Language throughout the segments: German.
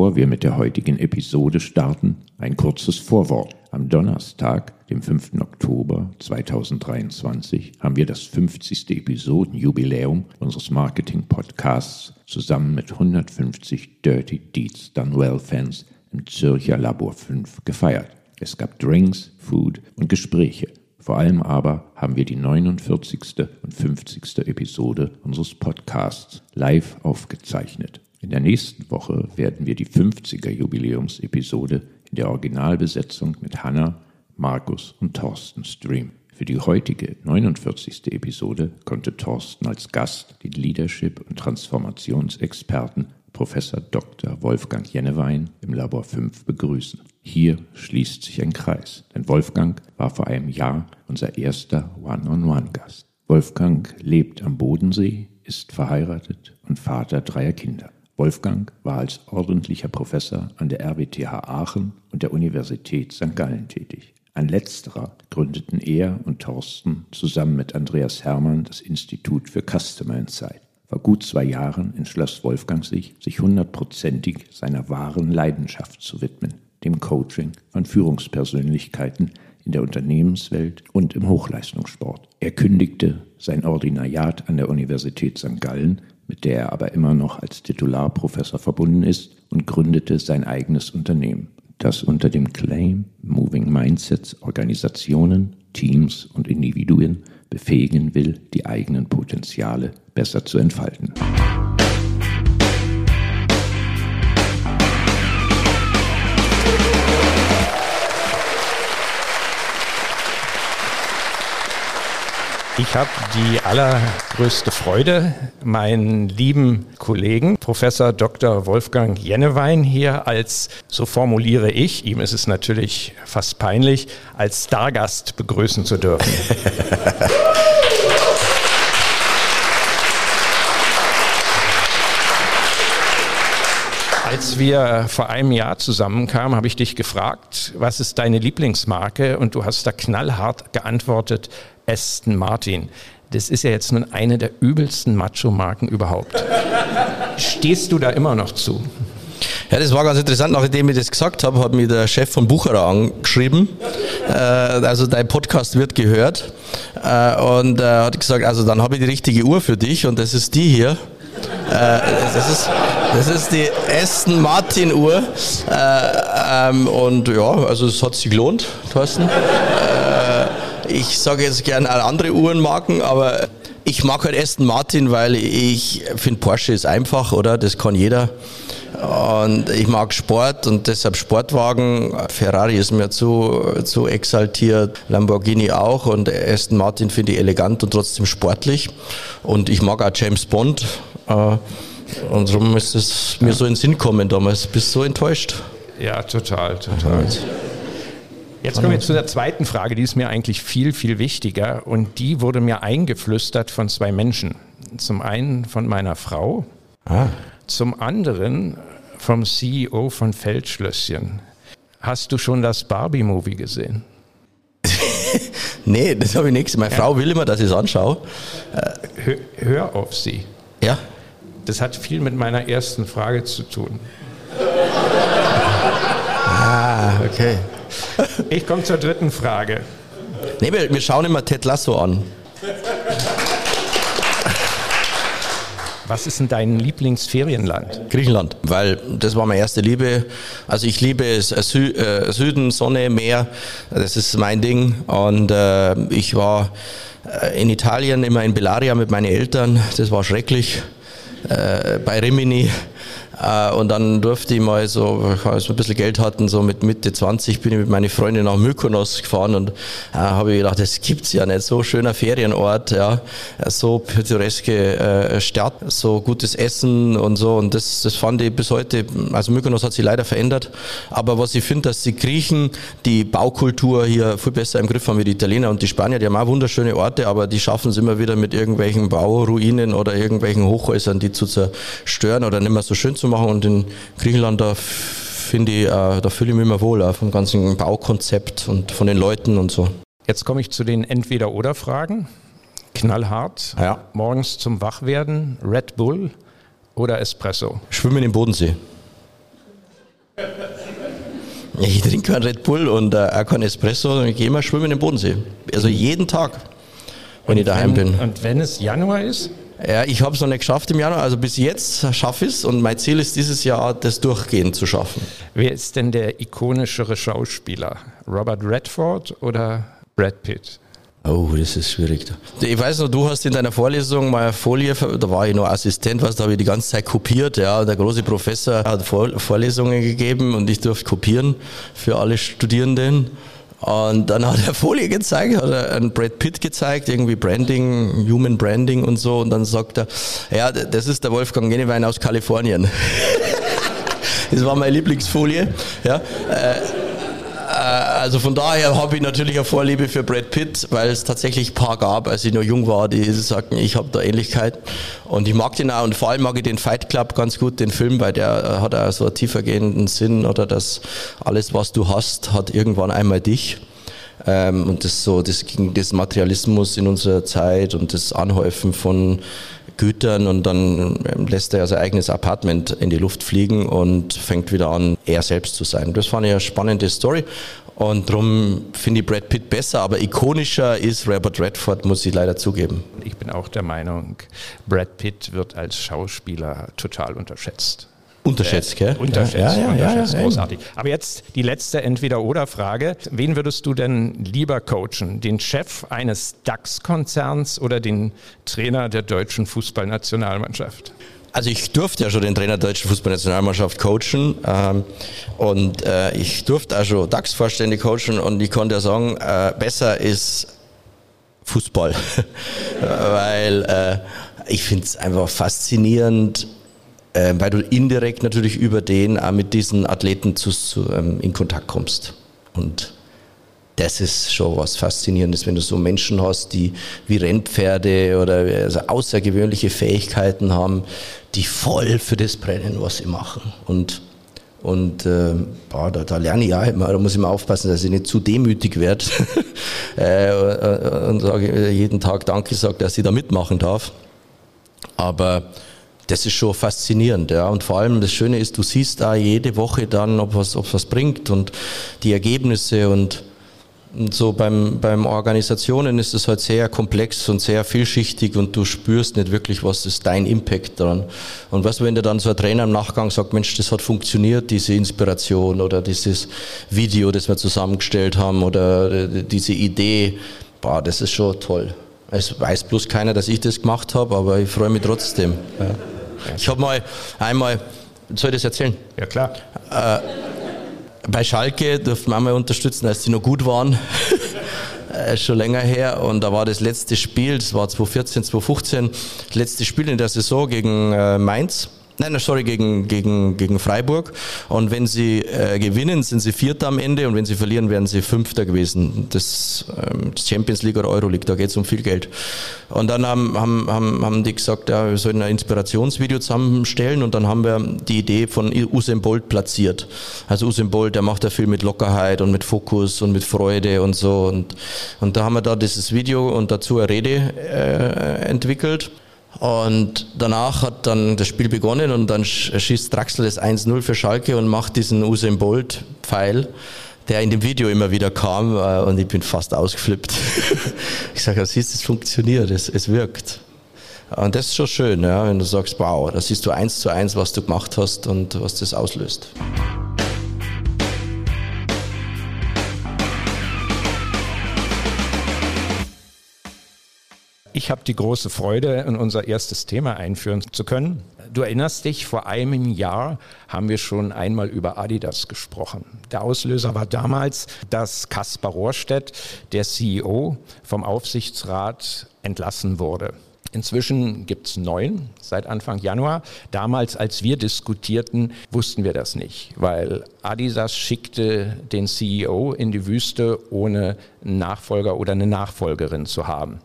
Bevor wir mit der heutigen Episode starten, ein kurzes Vorwort. Am Donnerstag, dem 5. Oktober 2023, haben wir das 50. Episodenjubiläum unseres Marketing-Podcasts zusammen mit 150 Dirty Deeds Done Well Fans im Zürcher Labor 5 gefeiert. Es gab Drinks, Food und Gespräche. Vor allem aber haben wir die 49. und 50. Episode unseres Podcasts live aufgezeichnet. In der nächsten Woche werden wir die 50er Jubiläumsepisode in der Originalbesetzung mit Hanna, Markus und Thorsten streamen. Für die heutige 49. Episode konnte Thorsten als Gast den Leadership- und Transformationsexperten Professor Dr. Wolfgang Jennewein im Labor 5 begrüßen. Hier schließt sich ein Kreis, denn Wolfgang war vor einem Jahr unser erster One-on-One-Gast. Wolfgang lebt am Bodensee, ist verheiratet und Vater dreier Kinder. Wolfgang war als ordentlicher Professor an der RWTH Aachen und der Universität St. Gallen tätig. An letzterer gründeten er und Thorsten zusammen mit Andreas Hermann das Institut für Customer Insight. Vor gut zwei Jahren entschloss Wolfgang sich, sich hundertprozentig seiner wahren Leidenschaft zu widmen, dem Coaching von Führungspersönlichkeiten in der Unternehmenswelt und im Hochleistungssport. Er kündigte sein Ordinariat an der Universität St. Gallen mit der er aber immer noch als Titularprofessor verbunden ist, und gründete sein eigenes Unternehmen, das unter dem Claim Moving Mindsets Organisationen, Teams und Individuen befähigen will, die eigenen Potenziale besser zu entfalten. Ich habe die allergrößte Freude, meinen lieben Kollegen Professor Dr. Wolfgang Jennewein hier als, so formuliere ich, ihm ist es natürlich fast peinlich, als Stargast begrüßen zu dürfen. Als wir vor einem Jahr zusammenkamen, habe ich dich gefragt, was ist deine Lieblingsmarke? Und du hast da knallhart geantwortet, Aston Martin. Das ist ja jetzt nun eine der übelsten Macho-Marken überhaupt. Stehst du da immer noch zu? Ja, das war ganz interessant. Nachdem ich das gesagt habe, hat mir der Chef von Bucherer angeschrieben. Äh, also dein Podcast wird gehört. Äh, und äh, hat gesagt, also dann habe ich die richtige Uhr für dich und das ist die hier. Äh, das, ist, das ist die Aston Martin Uhr. Äh, ähm, und ja, also es hat sich gelohnt, Thorsten. Ich sage jetzt gerne andere Uhrenmarken, aber ich mag halt Aston Martin, weil ich finde Porsche ist einfach, oder? Das kann jeder. Und ich mag Sport und deshalb Sportwagen. Ferrari ist mir zu, zu exaltiert, Lamborghini auch und Aston Martin finde ich elegant und trotzdem sportlich. Und ich mag auch James Bond. Äh, und darum ist es mir so in den Sinn kommen damals. Bist du so enttäuscht? Ja, total, total. Jetzt kommen wir zu der zweiten Frage, die ist mir eigentlich viel, viel wichtiger und die wurde mir eingeflüstert von zwei Menschen. Zum einen von meiner Frau, ah. zum anderen vom CEO von Feldschlösschen. Hast du schon das Barbie-Movie gesehen? nee, das habe ich nicht. Meine ja. Frau will immer, dass ich es anschaue. Hör, hör auf sie. Ja. Das hat viel mit meiner ersten Frage zu tun. ah, okay. Ich komme zur dritten Frage. Nee, wir, wir schauen immer Ted Lasso an. Was ist denn dein Lieblingsferienland? Griechenland, weil das war meine erste Liebe. Also ich liebe es, äh, Sü äh, Süden, Sonne, Meer, das ist mein Ding. Und äh, ich war äh, in Italien immer in Bellaria mit meinen Eltern, das war schrecklich. Äh, bei Rimini äh, und dann durfte ich mal so, als wir ein bisschen Geld hatten, so mit Mitte 20 bin ich mit meiner Freundin nach Mykonos gefahren und äh, habe gedacht, das gibt's ja nicht. So schöner Ferienort, ja, so pittoreske äh, Stadt, so gutes Essen und so. Und das, das fand ich bis heute, also Mykonos hat sich leider verändert. Aber was ich finde, dass die Griechen die Baukultur hier viel besser im Griff haben wie die Italiener und die Spanier, die haben auch wunderschöne Orte, aber die schaffen es immer wieder mit irgendwelchen Bauruinen oder irgendwelchen Hochhäusern, die zu zerstören oder nicht mehr so schön zu machen. Und in Griechenland, da finde ich, äh, da fühle ich mich immer wohl, vom ganzen Baukonzept und von den Leuten und so. Jetzt komme ich zu den Entweder-Oder-Fragen. Knallhart. Ja. Morgens zum Wachwerden, Red Bull oder Espresso? Schwimmen im Bodensee. Ich trinke keinen Red Bull und äh, auch keinen Espresso und ich gehe immer schwimmen den Bodensee. Also jeden Tag, wenn und ich daheim wenn, bin. Und wenn es Januar ist? Ja, ich habe es noch nicht geschafft im Januar, also bis jetzt schaffe ich es und mein Ziel ist dieses Jahr, das durchgehend zu schaffen. Wer ist denn der ikonischere Schauspieler? Robert Redford oder Brad Pitt? Oh, das ist schwierig. Ich weiß noch, du hast in deiner Vorlesung mal eine Folie, da war ich noch Assistent, was da habe ich die ganze Zeit kopiert. Ja, der große Professor hat Vorlesungen gegeben und ich durfte kopieren für alle Studierenden. Und dann hat er Folie gezeigt, hat er einen Brad Pitt gezeigt, irgendwie Branding, Human Branding und so. Und dann sagt er, ja, das ist der Wolfgang Genewein aus Kalifornien. das war meine Lieblingsfolie. Ja. Äh, also von daher habe ich natürlich eine Vorliebe für Brad Pitt, weil es tatsächlich ein paar gab, als ich noch jung war, die sagten, ich habe da Ähnlichkeit. Und ich mag den auch und vor allem mag ich den Fight Club ganz gut, den Film, weil der hat auch so einen tiefergehenden Sinn oder das alles, was du hast, hat irgendwann einmal dich. Ähm, und das so, das, das Materialismus in unserer Zeit und das Anhäufen von Gütern und dann ähm, lässt er sein eigenes Apartment in die Luft fliegen und fängt wieder an, er selbst zu sein. Das fand ich eine spannende Story und darum finde ich Brad Pitt besser, aber ikonischer ist Robert Redford, muss ich leider zugeben. Ich bin auch der Meinung, Brad Pitt wird als Schauspieler total unterschätzt. Unterschätzt, gell? Unterschätzt, ja, ja, unterschätzt, ja, großartig. Aber jetzt die letzte Entweder-Oder-Frage. Wen würdest du denn lieber coachen? Den Chef eines DAX-Konzerns oder den Trainer der deutschen Fußballnationalmannschaft? Also ich durfte ja schon den Trainer der deutschen Fußballnationalmannschaft coachen ähm, und äh, ich durfte auch schon DAX-Vorstände coachen und ich konnte ja sagen, äh, besser ist Fußball, weil äh, ich finde es einfach faszinierend, äh, weil du indirekt natürlich über den auch mit diesen Athleten zu, zu, ähm, in Kontakt kommst. Und das ist schon was Faszinierendes, wenn du so Menschen hast, die wie Rennpferde oder also außergewöhnliche Fähigkeiten haben, die voll für das brennen, was sie machen. Und, und äh, boah, da, da, lerne ich auch immer, da muss ich mal aufpassen, dass ich nicht zu demütig werde äh, und sage jeden Tag Danke sage, dass ich da mitmachen darf. Aber das ist schon faszinierend. Ja. Und vor allem das Schöne ist, du siehst da jede Woche dann, ob was, ob was bringt und die Ergebnisse und, und so beim, beim Organisationen ist es halt sehr komplex und sehr vielschichtig und du spürst nicht wirklich, was ist dein Impact daran. Und was, wenn dir dann so ein Trainer im Nachgang sagt, Mensch, das hat funktioniert, diese Inspiration oder dieses Video, das wir zusammengestellt haben oder diese Idee, boah, das ist schon toll. Es weiß bloß keiner, dass ich das gemacht habe, aber ich freue mich trotzdem. Ja. Ich habe mal einmal, soll ich das erzählen? Ja, klar. Äh, bei Schalke durften wir einmal unterstützen, als die noch gut waren. schon länger her und da war das letzte Spiel, das war 2014, 2015, das letzte Spiel in der Saison gegen äh, Mainz. Nein, sorry, gegen, gegen, gegen Freiburg. Und wenn sie äh, gewinnen, sind sie Vierter am Ende und wenn sie verlieren, wären sie Fünfter gewesen. Das ähm, Champions League oder Euroleague, da geht es um viel Geld. Und dann haben, haben, haben, haben die gesagt, ja, wir sollen ein Inspirationsvideo zusammenstellen und dann haben wir die Idee von Usain Bolt platziert. Also Usain Bolt, der macht ja viel mit Lockerheit und mit Fokus und mit Freude und so. Und, und da haben wir da dieses Video und dazu eine Rede äh, entwickelt. Und danach hat dann das Spiel begonnen und dann schießt Draxler das 1-0 für Schalke und macht diesen Usain Bolt Pfeil, der in dem Video immer wieder kam äh, und ich bin fast ausgeflippt. ich sage, siehst, es funktioniert, es, es wirkt. Und das ist schon schön, ja, wenn du sagst, wow, da siehst du eins zu eins, was du gemacht hast und was das auslöst. Ich habe die große Freude, in unser erstes Thema einführen zu können. Du erinnerst dich, vor einem Jahr haben wir schon einmal über Adidas gesprochen. Der Auslöser war damals, dass Kaspar Rohrstedt, der CEO, vom Aufsichtsrat entlassen wurde. Inzwischen gibt es neun seit Anfang Januar. Damals, als wir diskutierten, wussten wir das nicht, weil Adidas schickte den CEO in die Wüste, ohne einen Nachfolger oder eine Nachfolgerin zu haben.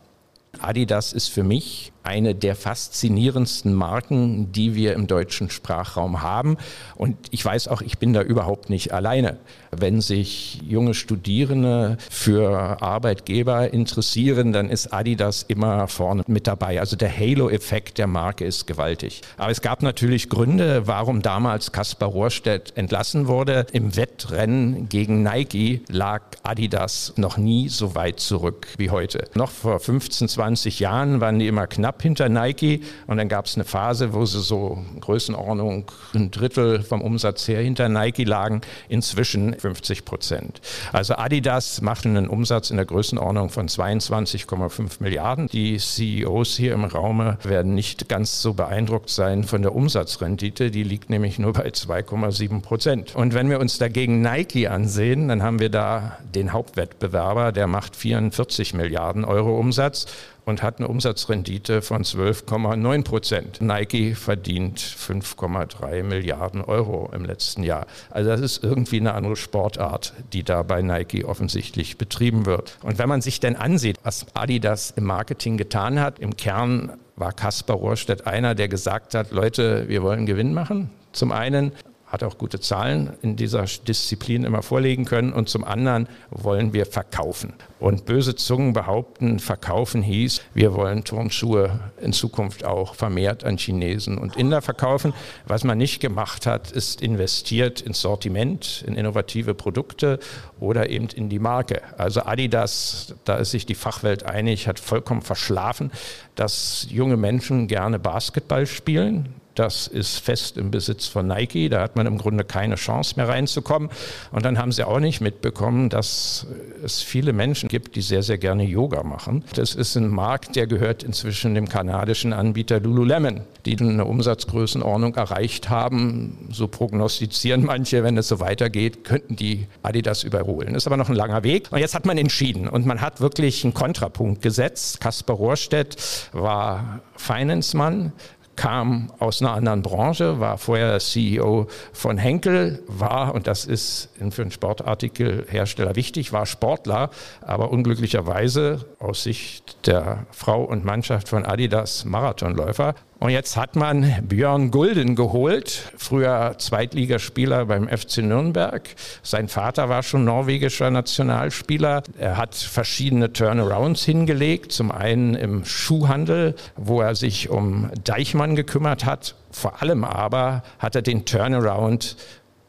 Adidas ist für mich eine der faszinierendsten Marken, die wir im deutschen Sprachraum haben. Und ich weiß auch, ich bin da überhaupt nicht alleine. Wenn sich junge Studierende für Arbeitgeber interessieren, dann ist Adidas immer vorne mit dabei. Also der Halo-Effekt der Marke ist gewaltig. Aber es gab natürlich Gründe, warum damals Kaspar Rohrstedt entlassen wurde. Im Wettrennen gegen Nike lag Adidas noch nie so weit zurück wie heute. Noch vor 15, 20 Jahren waren die immer knapp hinter Nike und dann gab es eine Phase, wo sie so Größenordnung ein Drittel vom Umsatz her hinter Nike lagen. Inzwischen 50 Prozent. Also Adidas macht einen Umsatz in der Größenordnung von 22,5 Milliarden. Die CEOs hier im Raume werden nicht ganz so beeindruckt sein von der Umsatzrendite. Die liegt nämlich nur bei 2,7 Prozent. Und wenn wir uns dagegen Nike ansehen, dann haben wir da den Hauptwettbewerber, der macht 44 Milliarden Euro Umsatz und hat eine Umsatzrendite von 12,9 Prozent. Nike verdient 5,3 Milliarden Euro im letzten Jahr. Also das ist irgendwie eine andere Sportart, die da bei Nike offensichtlich betrieben wird. Und wenn man sich denn ansieht, was Adidas im Marketing getan hat, im Kern war Kaspar Rohrstedt einer, der gesagt hat, Leute, wir wollen Gewinn machen. Zum einen hat auch gute Zahlen in dieser Disziplin immer vorlegen können. Und zum anderen wollen wir verkaufen. Und böse Zungen behaupten, verkaufen hieß, wir wollen Turnschuhe in Zukunft auch vermehrt an Chinesen und Inder verkaufen. Was man nicht gemacht hat, ist investiert ins Sortiment, in innovative Produkte oder eben in die Marke. Also Adidas, da ist sich die Fachwelt einig, hat vollkommen verschlafen, dass junge Menschen gerne Basketball spielen das ist fest im Besitz von Nike. Da hat man im Grunde keine Chance mehr reinzukommen. Und dann haben sie auch nicht mitbekommen, dass es viele Menschen gibt, die sehr, sehr gerne Yoga machen. Das ist ein Markt, der gehört inzwischen dem kanadischen Anbieter Lululemon, die eine Umsatzgrößenordnung erreicht haben. So prognostizieren manche, wenn es so weitergeht, könnten die Adidas überholen. Ist aber noch ein langer Weg. Und jetzt hat man entschieden und man hat wirklich einen Kontrapunkt gesetzt. Kaspar Rohrstedt war Finance-Mann, kam aus einer anderen Branche, war vorher CEO von Henkel, war, und das ist für einen Sportartikelhersteller wichtig, war Sportler, aber unglücklicherweise aus Sicht der Frau und Mannschaft von Adidas Marathonläufer und jetzt hat man Björn Gulden geholt, früher Zweitligaspieler beim FC Nürnberg. Sein Vater war schon norwegischer Nationalspieler. Er hat verschiedene Turnarounds hingelegt. Zum einen im Schuhhandel, wo er sich um Deichmann gekümmert hat. Vor allem aber hat er den Turnaround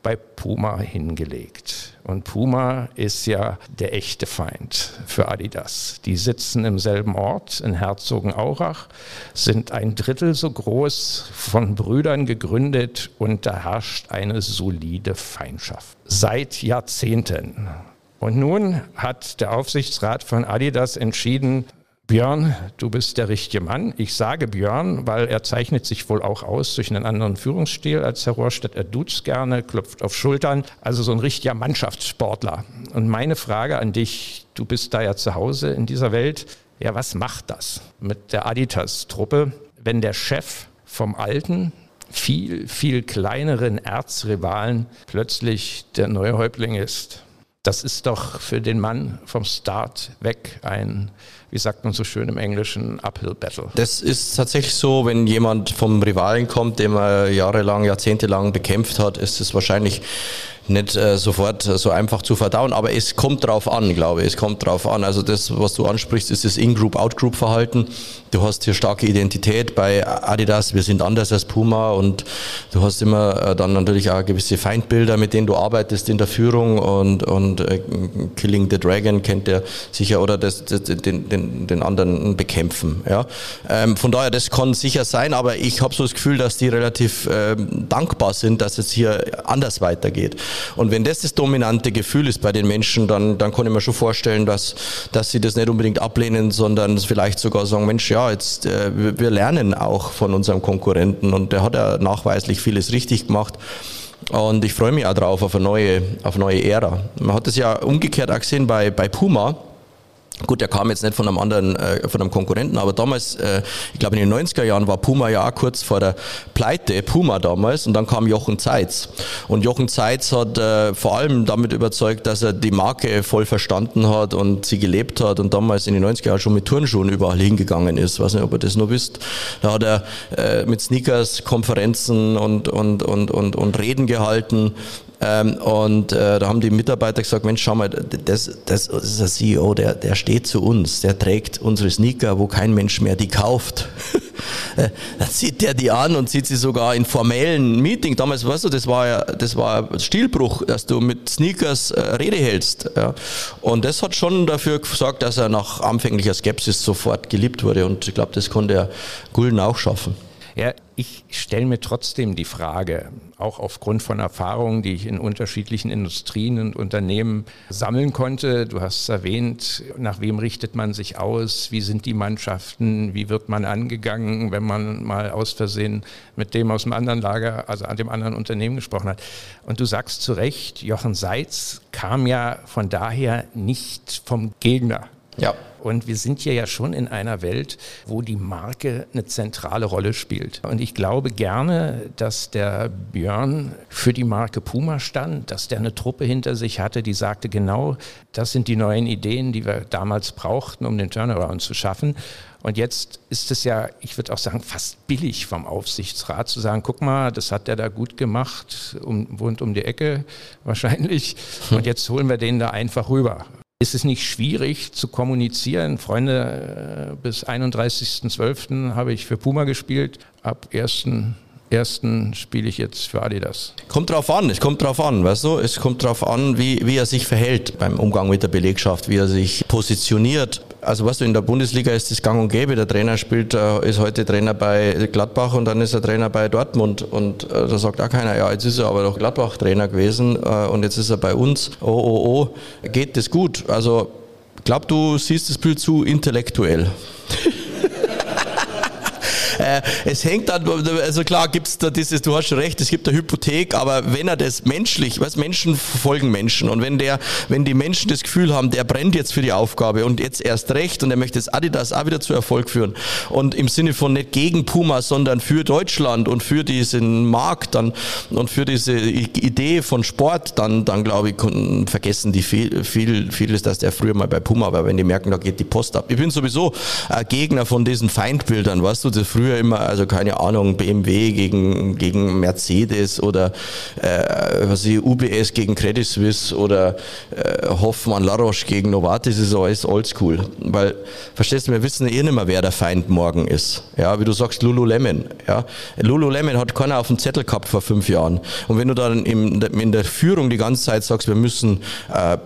bei Puma hingelegt. Und Puma ist ja der echte Feind für Adidas. Die sitzen im selben Ort in Herzogenaurach, sind ein Drittel so groß, von Brüdern gegründet und da herrscht eine solide Feindschaft. Seit Jahrzehnten. Und nun hat der Aufsichtsrat von Adidas entschieden, Björn, du bist der richtige Mann. Ich sage Björn, weil er zeichnet sich wohl auch aus durch einen anderen Führungsstil als Herr Rohrstedt. Er duzt gerne, klopft auf Schultern, also so ein richtiger Mannschaftssportler. Und meine Frage an dich, du bist da ja zu Hause in dieser Welt, ja, was macht das mit der Adidas-Truppe, wenn der Chef vom alten, viel, viel kleineren Erzrivalen plötzlich der neue Häuptling ist? Das ist doch für den Mann vom Start weg ein wie sagt man so schön im Englischen, Uphill Battle. Das ist tatsächlich so, wenn jemand vom Rivalen kommt, den man jahrelang, jahrzehntelang bekämpft hat, ist es wahrscheinlich nicht äh, sofort äh, so einfach zu verdauen, aber es kommt drauf an, glaube ich. Es kommt drauf an. Also das, was du ansprichst, ist das In-Group, Out-Group-Verhalten. Du hast hier starke Identität bei Adidas. Wir sind anders als Puma und du hast immer äh, dann natürlich auch gewisse Feindbilder, mit denen du arbeitest in der Führung und, und äh, Killing the Dragon kennt der sicher oder das, das, den, den, den anderen bekämpfen. Ja. Ähm, von daher, das kann sicher sein, aber ich habe so das Gefühl, dass die relativ ähm, dankbar sind, dass es hier anders weitergeht. Und wenn das das dominante Gefühl ist bei den Menschen, dann, dann kann ich mir schon vorstellen, dass, dass sie das nicht unbedingt ablehnen, sondern vielleicht sogar sagen, Mensch, ja, jetzt, äh, wir lernen auch von unserem Konkurrenten und der hat ja nachweislich vieles richtig gemacht. Und ich freue mich auch drauf auf eine neue, auf eine neue Ära. Man hat es ja umgekehrt auch gesehen bei, bei Puma Gut, der kam jetzt nicht von einem anderen, äh, von einem Konkurrenten, aber damals, äh, ich glaube in den 90er Jahren war Puma ja auch kurz vor der Pleite, Puma damals, und dann kam Jochen Zeitz. Und Jochen Zeitz hat äh, vor allem damit überzeugt, dass er die Marke voll verstanden hat und sie gelebt hat und damals in den 90er Jahren schon mit Turnschuhen überall hingegangen ist. Weiß nicht, ob ihr das noch wisst. Da hat er äh, mit Sneakers Konferenzen und, und, und, und, und Reden gehalten und äh, da haben die Mitarbeiter gesagt, Mensch, schau mal, das, das ist ein CEO, der, der steht zu uns, der trägt unsere Sneaker, wo kein Mensch mehr die kauft. Äh, dann zieht der die an und zieht sie sogar in formellen Meeting. Damals, weißt du, das war ja, das war Stilbruch, dass du mit Sneakers äh, Rede hältst. Ja. Und das hat schon dafür gesorgt, dass er nach anfänglicher Skepsis sofort geliebt wurde. Und ich glaube, das konnte er Gulden auch schaffen. Ja, ich stelle mir trotzdem die Frage, auch aufgrund von Erfahrungen, die ich in unterschiedlichen Industrien und Unternehmen sammeln konnte. Du hast erwähnt, nach wem richtet man sich aus? Wie sind die Mannschaften? Wie wird man angegangen, wenn man mal aus Versehen mit dem aus dem anderen Lager, also an dem anderen Unternehmen gesprochen hat? Und du sagst zu Recht, Jochen Seitz kam ja von daher nicht vom Gegner. Ja. Und wir sind hier ja schon in einer Welt, wo die Marke eine zentrale Rolle spielt. Und ich glaube gerne, dass der Björn für die Marke Puma stand, dass der eine Truppe hinter sich hatte, die sagte, genau, das sind die neuen Ideen, die wir damals brauchten, um den Turnaround zu schaffen. Und jetzt ist es ja, ich würde auch sagen, fast billig vom Aufsichtsrat zu sagen, guck mal, das hat der da gut gemacht, um, wohnt um die Ecke wahrscheinlich. Und jetzt holen wir den da einfach rüber. Ist es nicht schwierig zu kommunizieren? Freunde, äh, bis 31.12. habe ich für Puma gespielt. Ab 1 ersten spiele ich jetzt für Adidas. Kommt drauf an, es kommt drauf an, weißt du, es kommt drauf an, wie, wie er sich verhält beim Umgang mit der Belegschaft, wie er sich positioniert. Also weißt du, in der Bundesliga ist das gang und gäbe. Der Trainer spielt, äh, ist heute Trainer bei Gladbach und dann ist er Trainer bei Dortmund und äh, da sagt auch keiner, ja, jetzt ist er aber doch Gladbach-Trainer gewesen äh, und jetzt ist er bei uns. Oh, oh, oh, geht das gut? Also, glaub du siehst das Bild zu intellektuell. Äh, es hängt dann, also klar gibt es da dieses, du hast schon recht, es gibt eine Hypothek, aber wenn er das menschlich, was Menschen folgen Menschen und wenn der, wenn die Menschen das Gefühl haben, der brennt jetzt für die Aufgabe und jetzt erst recht und er möchte das Adidas auch wieder zu Erfolg führen und im Sinne von nicht gegen Puma, sondern für Deutschland und für diesen Markt dann und für diese Idee von Sport, dann, dann glaube ich, vergessen die viel, viel, vieles, dass der früher mal bei Puma war, wenn die merken, da geht die Post ab. Ich bin sowieso ein Gegner von diesen Feindbildern, weißt du, das früher immer, also keine Ahnung, BMW gegen, gegen Mercedes oder äh, was ich, UBS gegen Credit Suisse oder äh, Hoffmann Laroche gegen Novartis ist alles oldschool. Weil, verstehst du, wir wissen eh nicht mehr, wer der Feind morgen ist. Ja, wie du sagst, Lululemon. Ja. Lululemon hat keiner auf dem Zettel gehabt vor fünf Jahren. Und wenn du dann in, in der Führung die ganze Zeit sagst, wir müssen äh,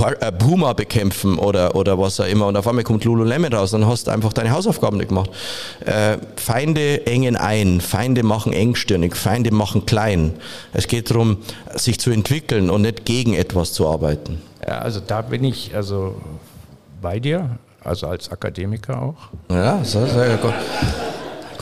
äh, Puma bekämpfen oder, oder was auch immer und auf einmal kommt Lululemon raus, dann hast du einfach deine Hausaufgaben nicht gemacht. Äh, Feinde engen ein, Feinde machen engstirnig, Feinde machen klein. Es geht darum, sich zu entwickeln und nicht gegen etwas zu arbeiten. Ja, also da bin ich also bei dir, also als Akademiker auch. Ja, so, so, Gott,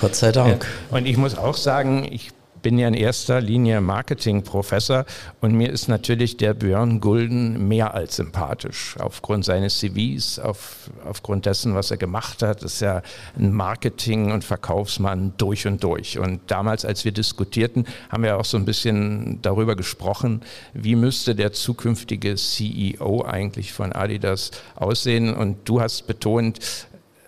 Gott sei Dank. Ja. Und ich muss auch sagen, ich bin ja in erster Linie Marketingprofessor und mir ist natürlich der Björn Gulden mehr als sympathisch. Aufgrund seines CVs, auf, aufgrund dessen, was er gemacht hat, ist ja ein Marketing- und Verkaufsmann durch und durch. Und damals, als wir diskutierten, haben wir auch so ein bisschen darüber gesprochen, wie müsste der zukünftige CEO eigentlich von Adidas aussehen. Und du hast betont,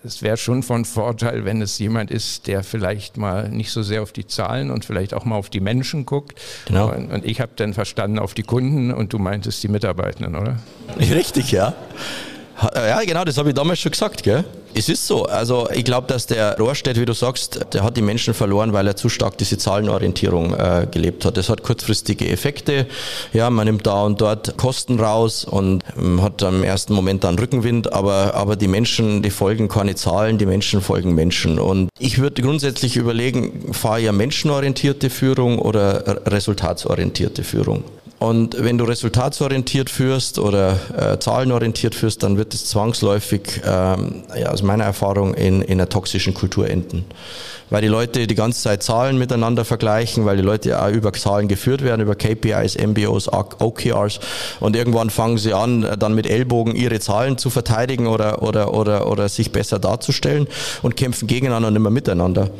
es wäre schon von Vorteil, wenn es jemand ist, der vielleicht mal nicht so sehr auf die Zahlen und vielleicht auch mal auf die Menschen guckt. Genau. Und, und ich habe dann verstanden auf die Kunden und du meintest die Mitarbeitenden, oder? Richtig, ja. Ja, genau, das habe ich damals schon gesagt, gell? Es ist so. Also ich glaube, dass der Rohrstedt, wie du sagst, der hat die Menschen verloren, weil er zu stark diese Zahlenorientierung äh, gelebt hat. Das hat kurzfristige Effekte. Ja, man nimmt da und dort Kosten raus und ähm, hat im ersten Moment dann Rückenwind, aber, aber die Menschen, die folgen keine Zahlen, die Menschen folgen Menschen. Und ich würde grundsätzlich überlegen, fahre ja menschenorientierte Führung oder resultatsorientierte Führung? Und wenn du resultatsorientiert führst oder äh, zahlenorientiert führst, dann wird es zwangsläufig, ähm, ja, aus meiner Erfahrung, in, in einer toxischen Kultur enden. Weil die Leute die ganze Zeit Zahlen miteinander vergleichen, weil die Leute auch über Zahlen geführt werden, über KPIs, MBOs, OKRs. Und irgendwann fangen sie an, dann mit Ellbogen ihre Zahlen zu verteidigen oder, oder, oder, oder sich besser darzustellen und kämpfen gegeneinander und immer miteinander.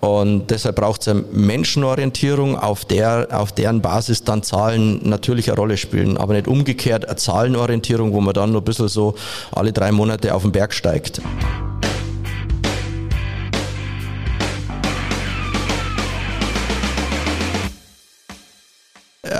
Und deshalb braucht es eine Menschenorientierung, auf, der, auf deren Basis dann Zahlen natürlich eine Rolle spielen, aber nicht umgekehrt eine Zahlenorientierung, wo man dann nur ein bisschen so alle drei Monate auf den Berg steigt.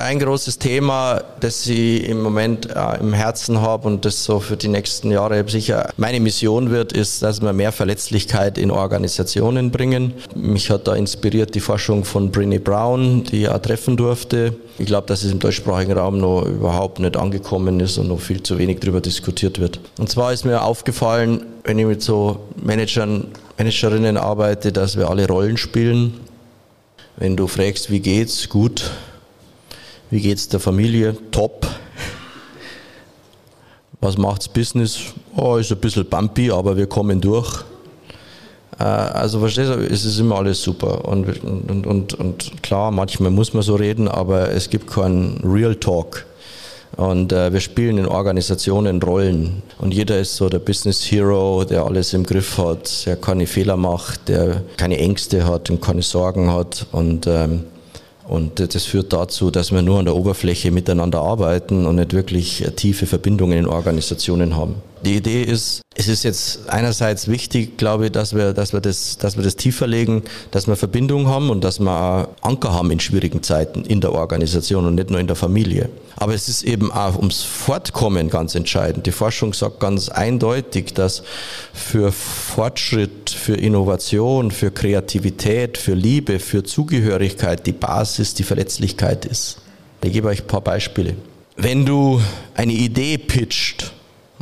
Ein großes Thema, das ich im Moment äh, im Herzen habe und das so für die nächsten Jahre sicher meine Mission wird, ist, dass wir mehr Verletzlichkeit in Organisationen bringen. Mich hat da inspiriert die Forschung von Brinny Brown, die ich auch treffen durfte. Ich glaube, dass es im deutschsprachigen Raum noch überhaupt nicht angekommen ist und noch viel zu wenig darüber diskutiert wird. Und zwar ist mir aufgefallen, wenn ich mit so Managern, Managerinnen arbeite, dass wir alle Rollen spielen. Wenn du fragst, wie geht's, gut, wie geht's der Familie? Top. Was macht's Business? Oh, ist ein bisschen bumpy, aber wir kommen durch. Äh, also verstehst du, es ist immer alles super. Und, und, und, und klar, manchmal muss man so reden, aber es gibt keinen Real Talk. Und äh, wir spielen in Organisationen Rollen. Und jeder ist so der Business Hero, der alles im Griff hat, der keine Fehler macht, der keine Ängste hat und keine Sorgen hat. Und ähm, und das führt dazu, dass wir nur an der Oberfläche miteinander arbeiten und nicht wirklich tiefe Verbindungen in Organisationen haben. Die Idee ist, es ist jetzt einerseits wichtig, glaube ich, dass wir, dass wir das, dass wir das tiefer legen, dass wir Verbindung haben und dass wir Anker haben in schwierigen Zeiten in der Organisation und nicht nur in der Familie. Aber es ist eben auch ums Fortkommen ganz entscheidend. Die Forschung sagt ganz eindeutig, dass für Fortschritt, für Innovation, für Kreativität, für Liebe, für Zugehörigkeit die Basis die Verletzlichkeit ist. Ich gebe euch ein paar Beispiele. Wenn du eine Idee pitcht,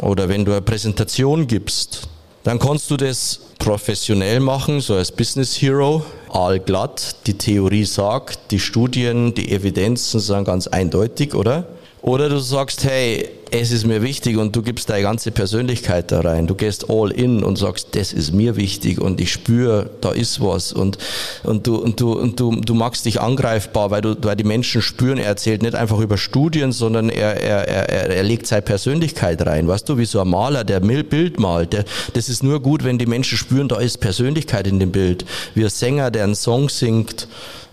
oder wenn du eine Präsentation gibst, dann kannst du das professionell machen, so als Business Hero, allglatt. Die Theorie sagt, die Studien, die Evidenzen sind ganz eindeutig, oder? Oder du sagst, hey, es ist mir wichtig und du gibst deine ganze Persönlichkeit da rein. Du gehst all in und sagst, das ist mir wichtig und ich spüre, da ist was und, und, du, und, du, und du, du machst dich angreifbar, weil, du, weil die Menschen spüren, er erzählt nicht einfach über Studien, sondern er, er, er, er legt seine Persönlichkeit rein. Weißt du, wie so ein Maler, der Bild malt. Der, das ist nur gut, wenn die Menschen spüren, da ist Persönlichkeit in dem Bild. Wie ein Sänger, der einen Song singt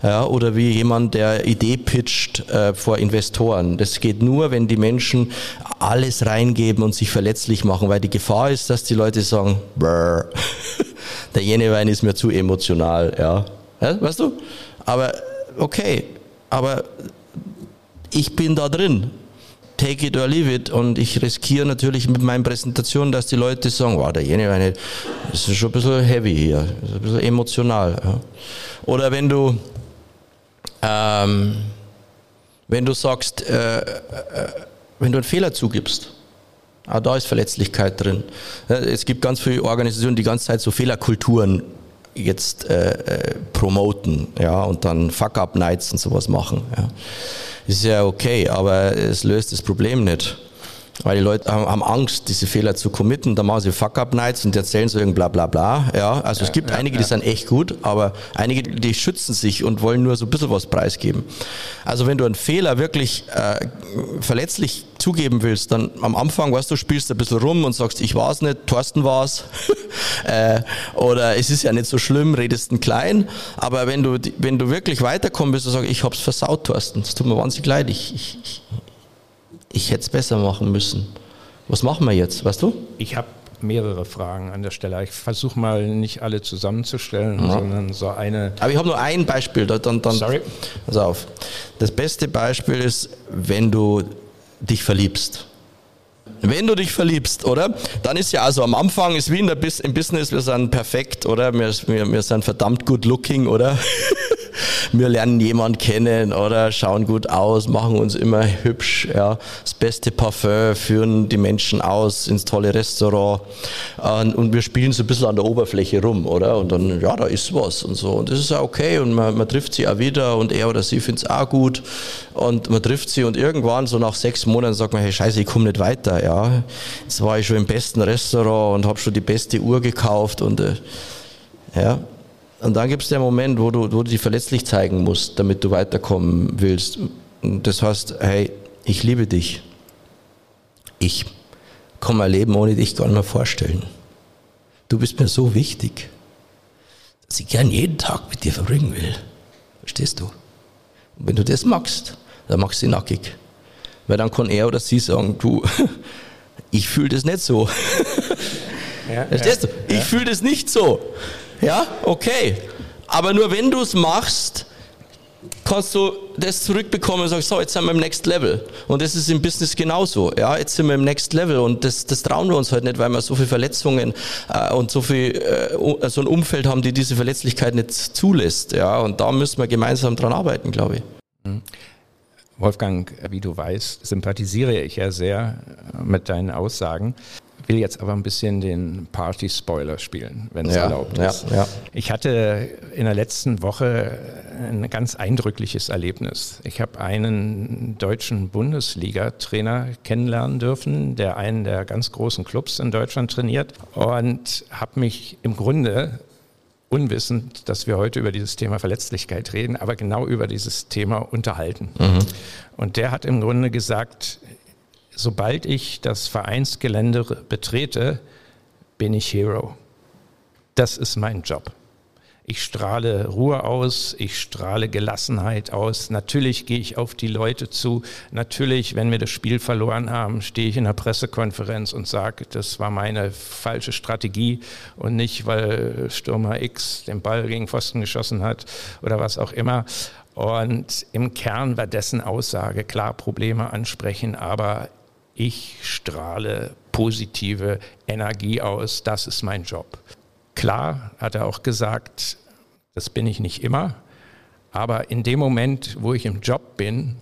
ja, oder wie jemand, der Idee pitcht äh, vor Investoren. Das geht nur, wenn die Menschen alles reingeben und sich verletzlich machen, weil die Gefahr ist, dass die Leute sagen, Brr, der Jenewein ist mir zu emotional, ja. ja. Weißt du? Aber okay, aber ich bin da drin. Take it or leave it. Und ich riskiere natürlich mit meinen Präsentationen, dass die Leute sagen, wow, der Jenewein ist schon ein bisschen heavy hier, ein bisschen emotional. Ja. Oder wenn du ähm, wenn du sagst, äh, äh, wenn du einen Fehler zugibst, auch da ist Verletzlichkeit drin. Es gibt ganz viele Organisationen, die die ganze Zeit so Fehlerkulturen jetzt äh, äh, promoten, ja, und dann Fuck-Up-Nights und sowas machen. Ja. Ist ja okay, aber es löst das Problem nicht. Weil die Leute haben Angst, diese Fehler zu committen, dann machen sie Fuck-Up-Nights und erzählen so irgend bla bla bla. Ja, also ja, es gibt ja, einige, die sind echt gut, aber einige, die schützen sich und wollen nur so ein bisschen was preisgeben. Also wenn du einen Fehler wirklich äh, verletzlich zugeben willst, dann am Anfang, weißt du, spielst ein bisschen rum und sagst, ich war's nicht, Thorsten war's. äh, oder es ist ja nicht so schlimm, redest ein klein. Aber wenn du, wenn du wirklich weiterkommen willst und sagst, ich hab's versaut, Thorsten, es tut mir wahnsinnig leid, ich, ich, ich hätte es besser machen müssen. Was machen wir jetzt, weißt du? Ich habe mehrere Fragen an der Stelle. Ich versuche mal nicht alle zusammenzustellen, ja. sondern so eine. Aber ich habe nur ein Beispiel. Dann, dann, Sorry. Pass auf. Das beste Beispiel ist, wenn du dich verliebst. Wenn du dich verliebst, oder? Dann ist ja also am Anfang, ist wie in der Bis im Business, wir sind perfekt, oder? Wir, wir, wir sind verdammt good looking, oder? wir lernen jemanden kennen oder schauen gut aus, machen uns immer hübsch, ja, das beste Parfum, führen die Menschen aus ins tolle Restaurant und, und wir spielen so ein bisschen an der Oberfläche rum, oder? Und dann, ja, da ist was und so. Und das ist ja okay und man, man trifft sie auch wieder und er oder sie findet es auch gut und man trifft sie und irgendwann so nach sechs Monaten sagt man, hey Scheiße, ich komme nicht weiter, ja. Jetzt war ich schon im besten Restaurant und habe schon die beste Uhr gekauft und äh, ja, und dann gibt es den Moment, wo du, wo du dich verletzlich zeigen musst, damit du weiterkommen willst. Und das heißt, hey, ich liebe dich. Ich kann mein Leben ohne dich gar nicht mehr vorstellen. Du bist mir so wichtig, dass ich gern jeden Tag mit dir verbringen will. Verstehst du? Und wenn du das magst, dann machst du sie nackig. Weil dann kann er oder sie sagen, du, ich fühle das nicht so. Ja, Verstehst ja, du? Ich ja. fühle das nicht so. Ja, okay. Aber nur wenn du es machst, kannst du das zurückbekommen und sagst, so, jetzt sind wir im Next Level. Und das ist im Business genauso. Ja, jetzt sind wir im Next Level und das, das trauen wir uns halt nicht, weil wir so viele Verletzungen äh, und so viel, äh, so ein Umfeld haben, die diese Verletzlichkeit nicht zulässt. Ja, und da müssen wir gemeinsam dran arbeiten, glaube ich. Mhm. Wolfgang, wie du weißt, sympathisiere ich ja sehr mit deinen Aussagen will jetzt aber ein bisschen den Party-Spoiler spielen, wenn es ja, erlaubt ist. Ja, ja. Ich hatte in der letzten Woche ein ganz eindrückliches Erlebnis. Ich habe einen deutschen Bundesliga-Trainer kennenlernen dürfen, der einen der ganz großen Clubs in Deutschland trainiert und habe mich im Grunde unwissend, dass wir heute über dieses Thema Verletzlichkeit reden, aber genau über dieses Thema unterhalten. Mhm. Und der hat im Grunde gesagt, sobald ich das Vereinsgelände betrete, bin ich Hero. Das ist mein Job. Ich strahle Ruhe aus, ich strahle Gelassenheit aus. Natürlich gehe ich auf die Leute zu. Natürlich, wenn wir das Spiel verloren haben, stehe ich in der Pressekonferenz und sage, das war meine falsche Strategie und nicht, weil Stürmer X den Ball gegen Pfosten geschossen hat oder was auch immer. Und im Kern war dessen Aussage klar Probleme ansprechen, aber ich strahle positive Energie aus, das ist mein Job. Klar hat er auch gesagt, das bin ich nicht immer, aber in dem Moment, wo ich im Job bin,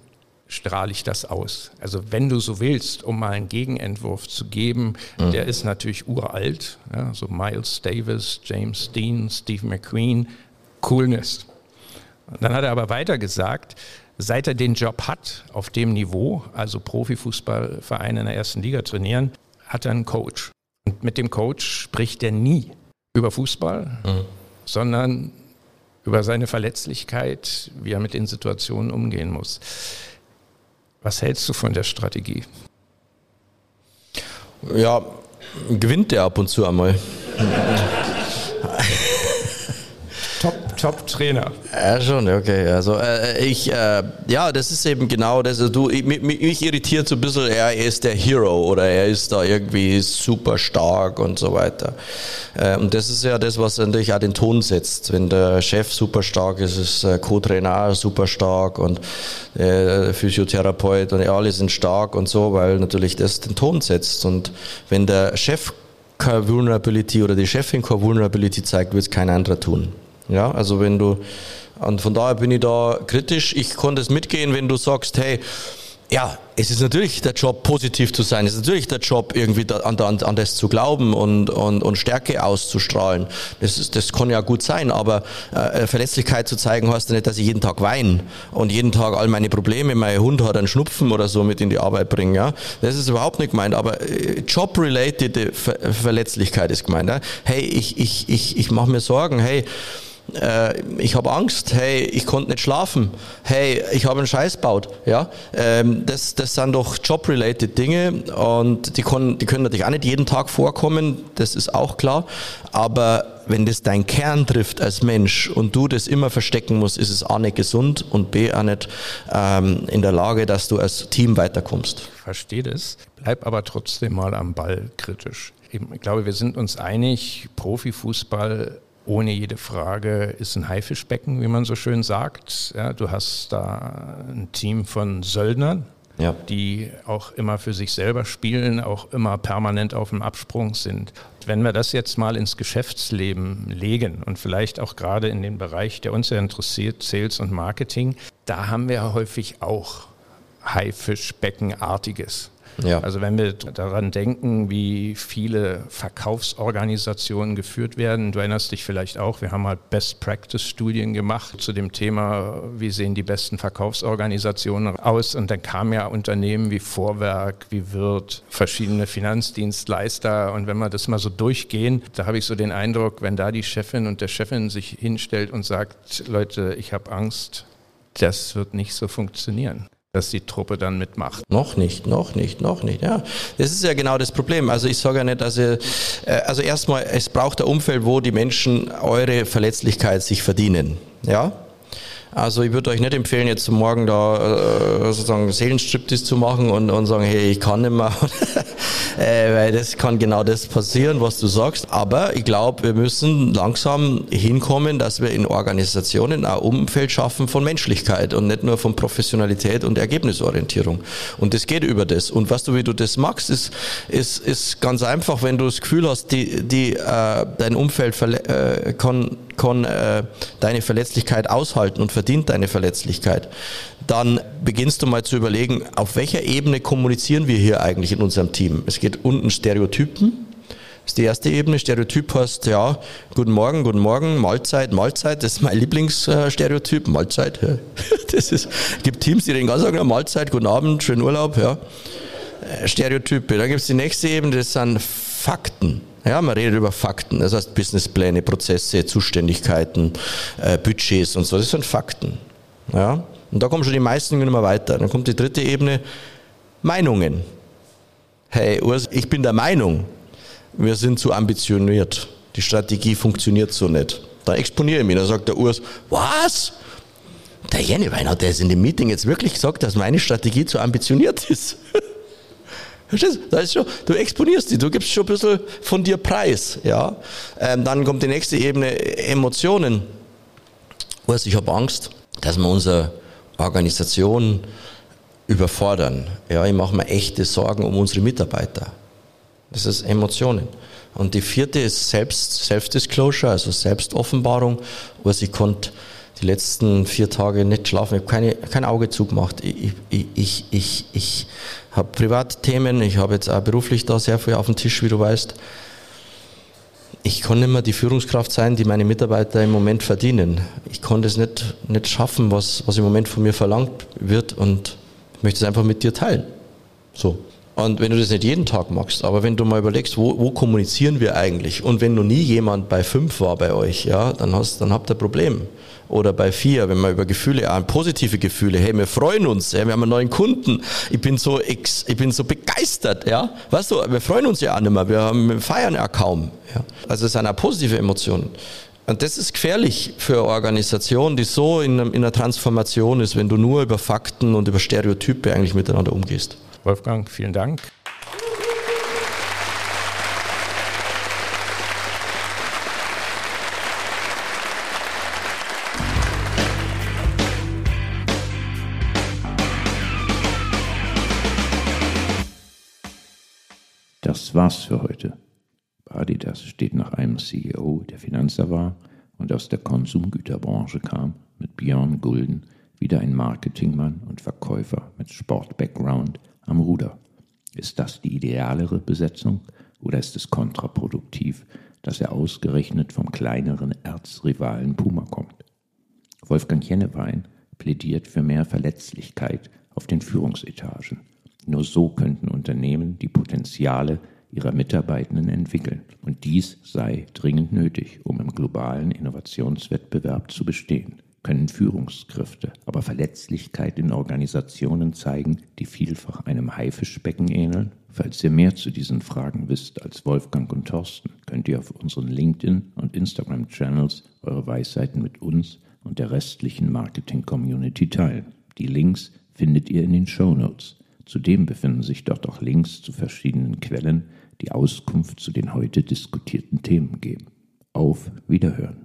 strahle ich das aus. Also wenn du so willst, um mal einen Gegenentwurf zu geben, mhm. der ist natürlich uralt, ja, so Miles Davis, James Dean, Steve McQueen, Coolness. Und dann hat er aber weiter gesagt, Seit er den Job hat, auf dem Niveau, also Profifußballvereine in der ersten Liga trainieren, hat er einen Coach. Und mit dem Coach spricht er nie über Fußball, mhm. sondern über seine Verletzlichkeit, wie er mit den Situationen umgehen muss. Was hältst du von der Strategie? Ja, gewinnt er ab und zu einmal. Top-Trainer. Ja, schon, okay. Also äh, ich, äh, ja, das ist eben genau das. Also, du, ich, mich, irritiert so ein bisschen, er ist der Hero oder er ist da irgendwie super stark und so weiter. Äh, und das ist ja das, was natürlich auch den Ton setzt. Wenn der Chef super stark ist, ist Co-Trainer super stark und der Physiotherapeut und alle sind stark und so, weil natürlich das den Ton setzt. Und wenn der Chef keine Vulnerability oder die Chefin keine Vulnerability zeigt, wird es kein anderer tun. Ja, also wenn du, und von daher bin ich da kritisch. Ich konnte es mitgehen, wenn du sagst, hey, ja, es ist natürlich der Job, positiv zu sein. Es ist natürlich der Job, irgendwie an, an, an das zu glauben und, und, und Stärke auszustrahlen. Das, ist, das kann ja gut sein, aber äh, Verletzlichkeit zu zeigen heißt ja nicht, dass ich jeden Tag weine und jeden Tag all meine Probleme, mein Hund hat einen Schnupfen oder so mit in die Arbeit bringen. Ja? Das ist überhaupt nicht gemeint, aber äh, Job-related Ver Verletzlichkeit ist gemeint. Ja? Hey, ich, ich, ich, ich mache mir Sorgen, hey, äh, ich habe Angst, hey, ich konnte nicht schlafen, hey, ich habe einen Scheiß baut, ja, ähm, das, das sind doch Job-related Dinge und die, können, die können natürlich auch nicht jeden Tag vorkommen, das ist auch klar, aber wenn das dein Kern trifft als Mensch und du das immer verstecken musst, ist es A nicht gesund und B auch nicht ähm, in der Lage, dass du als Team weiterkommst. Verstehe das, bleib aber trotzdem mal am Ball kritisch. Ich glaube, wir sind uns einig, Profifußball ohne jede Frage ist ein Haifischbecken, wie man so schön sagt. Ja, du hast da ein Team von Söldnern, ja. die auch immer für sich selber spielen, auch immer permanent auf dem Absprung sind. Wenn wir das jetzt mal ins Geschäftsleben legen und vielleicht auch gerade in den Bereich, der uns ja interessiert, Sales und Marketing, da haben wir häufig auch Haifischbeckenartiges. Ja. Also wenn wir daran denken, wie viele Verkaufsorganisationen geführt werden, du erinnerst dich vielleicht auch, wir haben halt Best-Practice-Studien gemacht zu dem Thema, wie sehen die besten Verkaufsorganisationen aus. Und dann kamen ja Unternehmen wie Vorwerk, wie Wirt, verschiedene Finanzdienstleister. Und wenn wir das mal so durchgehen, da habe ich so den Eindruck, wenn da die Chefin und der Chefin sich hinstellt und sagt, Leute, ich habe Angst, das wird nicht so funktionieren dass die Truppe dann mitmacht. Noch nicht, noch nicht, noch nicht. Ja, das ist ja genau das Problem. Also ich sage ja nicht, dass ihr, äh, also erstmal, es braucht ein Umfeld, wo die Menschen eure Verletzlichkeit sich verdienen. Ja, also ich würde euch nicht empfehlen, jetzt morgen da äh, sozusagen Seelenstriptease zu machen und, und sagen, hey, ich kann nicht mehr. äh, weil das kann genau das passieren, was du sagst. Aber ich glaube, wir müssen langsam hinkommen, dass wir in Organisationen ein Umfeld schaffen von Menschlichkeit und nicht nur von Professionalität und Ergebnisorientierung. Und das geht über das. Und was du, wie du das magst, ist, ist, ist ganz einfach, wenn du das Gefühl hast, die, die, äh, dein Umfeld äh, kann kann äh, deine Verletzlichkeit aushalten und verdient deine Verletzlichkeit, dann beginnst du mal zu überlegen, auf welcher Ebene kommunizieren wir hier eigentlich in unserem Team. Es geht unten Stereotypen. Das ist die erste Ebene. Stereotyp heißt, ja, guten Morgen, guten Morgen, Mahlzeit, Mahlzeit. Das ist mein Lieblingsstereotyp, Mahlzeit. Ja. Das ist, gibt Teams, die den ganzen Tag Mahlzeit, guten Abend, schönen Urlaub. Ja. Äh, Stereotype. Dann gibt es die nächste Ebene, das sind Fakten. Ja, man redet über Fakten, das heißt Businesspläne, Prozesse, Zuständigkeiten, äh, Budgets und so, das sind Fakten. Ja, und da kommen schon die meisten mehr weiter. Dann kommt die dritte Ebene, Meinungen. Hey, Urs, ich bin der Meinung, wir sind zu ambitioniert. Die Strategie funktioniert so nicht. Da exponiere ich mich. Dann sagt der Urs, was? Der Jennewein hat das in dem Meeting jetzt wirklich gesagt, dass meine Strategie zu ambitioniert ist. Verstehst du? ist schon, du exponierst die, du gibst schon ein bisschen von dir preis. Ja? Ähm, dann kommt die nächste Ebene, Emotionen. Also ich habe Angst, dass wir unsere Organisation überfordern. Ja, ich mache mir echte Sorgen um unsere Mitarbeiter. Das ist Emotionen. Und die vierte ist Selbst, Self-Disclosure, also Selbstoffenbarung. Also ich konnte die letzten vier Tage nicht schlafen. Ich habe keine, kein Auge zugemacht. Ich, ich, ich, ich, ich habe Privatthemen. Ich habe jetzt auch beruflich da sehr viel auf dem Tisch, wie du weißt. Ich kann nicht mehr die Führungskraft sein, die meine Mitarbeiter im Moment verdienen. Ich konnte es nicht, nicht schaffen, was, was im Moment von mir verlangt wird und möchte es einfach mit dir teilen. So. Und wenn du das nicht jeden Tag machst, aber wenn du mal überlegst, wo, wo kommunizieren wir eigentlich? Und wenn noch nie jemand bei fünf war bei euch, ja, dann hast, dann habt ihr ein Problem oder bei vier, wenn man über Gefühle, äh, positive Gefühle, hey, wir freuen uns, ja, wir haben einen neuen Kunden, ich bin so ex, ich bin so begeistert, ja, weißt du, wir freuen uns ja auch nicht mehr, wir, haben, wir feiern ja kaum, ja. Also es sind auch positive Emotionen. Und das ist gefährlich für eine Organisation, die so in, in einer Transformation ist, wenn du nur über Fakten und über Stereotype eigentlich miteinander umgehst. Wolfgang, vielen Dank. Das war's für heute. Adidas steht nach einem CEO, der Finanzer war und aus der Konsumgüterbranche kam, mit Björn Gulden, wieder ein Marketingmann und Verkäufer mit Sport-Background am Ruder. Ist das die idealere Besetzung oder ist es kontraproduktiv, dass er ausgerechnet vom kleineren Erzrivalen Puma kommt? Wolfgang Jennewein plädiert für mehr Verletzlichkeit auf den Führungsetagen. Nur so könnten Unternehmen die Potenziale ihrer Mitarbeitenden entwickeln. Und dies sei dringend nötig, um im globalen Innovationswettbewerb zu bestehen. Können Führungskräfte aber Verletzlichkeit in Organisationen zeigen, die vielfach einem Haifischbecken ähneln? Falls ihr mehr zu diesen Fragen wisst als Wolfgang und Thorsten, könnt ihr auf unseren LinkedIn- und Instagram-Channels eure Weisheiten mit uns und der restlichen Marketing-Community teilen. Die Links findet ihr in den Show Notes. Zudem befinden sich dort auch Links zu verschiedenen Quellen, die Auskunft zu den heute diskutierten Themen geben. Auf Wiederhören.